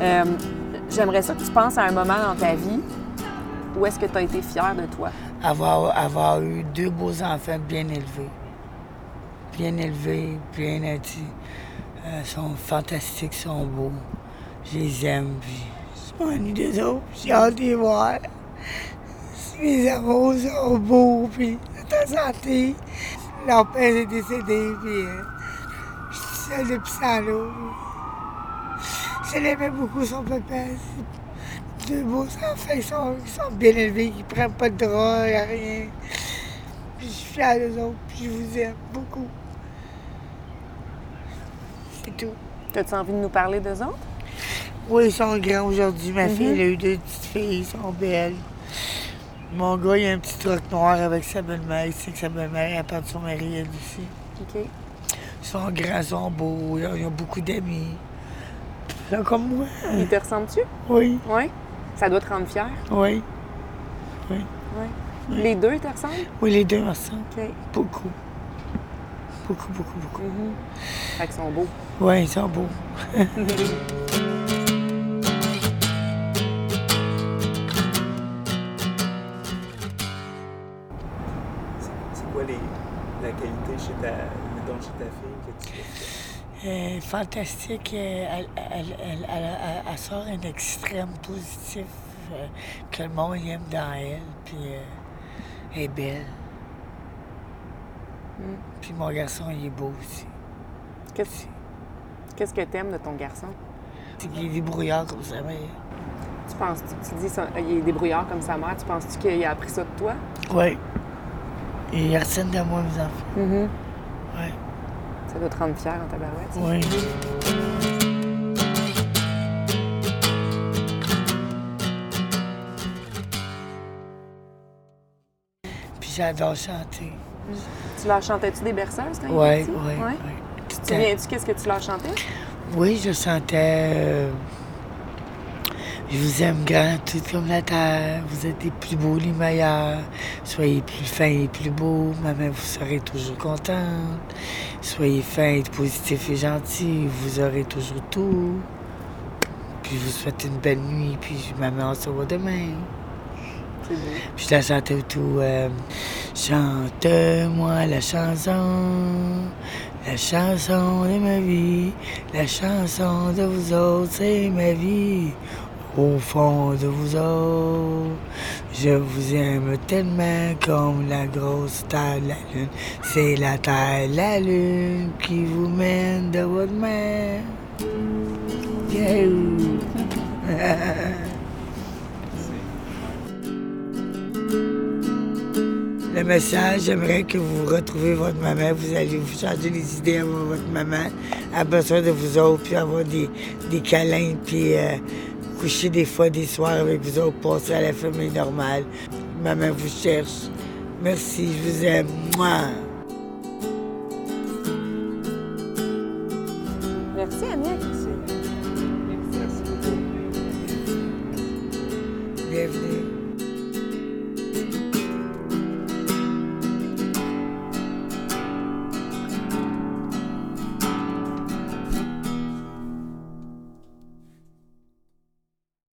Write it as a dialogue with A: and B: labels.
A: Euh, J'aimerais ça que tu penses à un moment dans ta vie où est-ce que tu as été fier de toi?
B: Avoir, avoir eu deux beaux enfants bien élevés. Bien élevés, bien nés. Ils sont fantastiques, ils sont beaux. Je les aime, je m'ennuie des autres. J'ai hâte de les voir. Mes amours sont beaux, puis ta santé. Leur père est décédé, puis euh, je suis seule depuis ça là. Je l'aimais beaucoup, son papa. C'est Deux beaux enfants, ils sont, ils sont bien élevés, ils prennent pas de drogue, rien. Puis je suis fière d'eux autres, puis je vous aime beaucoup. C'est tout.
A: As-tu envie de nous parler d'eux autres?
B: Oui, ils sont grands aujourd'hui. Ma fille, elle a eu deux petites filles, ils sont belles. Mon gars, il a un petit truc noir avec sa belle-mère. Il sait que sa belle-mère, elle parle de son mari, elle aussi.
A: OK.
B: Ils sont grands, ils sont beaux, ils ont beaucoup d'amis. Ils sont comme moi.
A: Ils te ressemblent-tu?
B: Oui,
A: Oui. Ça doit te rendre fier.
B: oui.
A: Oui. Les deux te ressemblent?
B: Oui, les deux me ressemblent.
A: OK.
B: Beaucoup. Beaucoup, beaucoup, beaucoup.
A: Mhm. Fait qu'ils sont beaux.
B: Oui, ils sont beaux.
C: C'est quoi les, la qualité chez ta, mettons, chez ta fille que tu
B: est fantastique. euh, Elle, elle- elle- elle- sort un extrême positif euh, que le monde aime dans elle. Puis euh, elle est belle.
A: Mm.
B: Puis mon garçon, il est beau aussi.
A: Qu'est-ce qu'est-ce que t'aimes de ton garçon?
B: C'est qu'il est débrouillard comme ça, mais.
A: Tu penses, tu, tu dis ça, il est débrouillard comme sa mère, tu penses-tu qu'il a appris ça de toi?
B: Oui. Il retiennent de moi, mes enfants.
A: Mhm.
B: Oui.
A: Ça doit te rendre fier en tabarouette.
B: Oui. Puis j'adore chanter.
A: Tu leur chantais-tu des berceuses quand
B: Oui, oui,
A: Tu te souviens-tu qu'est-ce que tu leur chantais?
B: Oui, je sentais. euh, je vous aime grand, tout comme la terre. Vous êtes les plus beaux, les meilleurs. Soyez plus fins et plus beaux. Maman, vous serez toujours contente. Soyez fins, positifs et gentils. Vous aurez toujours tout. Puis je vous souhaite une belle nuit. Puis maman, on se revoit demain. Puis je la chantais tout. euh, Chante-moi la chanson, la chanson de ma vie, la chanson de vous autres, c'est ma vie. Au fond de vous autres, je vous aime tellement comme la grosse terre de la lune. C'est la terre, la lune qui vous mène de votre main. Le message, j'aimerais que vous retrouvez votre maman, vous allez vous changer les idées à votre maman, a besoin de vous autres, puis avoir des, des câlins, puis euh, coucher des fois des soirs avec vous autres, passer à la famille normale. Maman vous cherche. Merci, je vous aime. Moi.
A: Merci, Annick.
B: Bienvenue.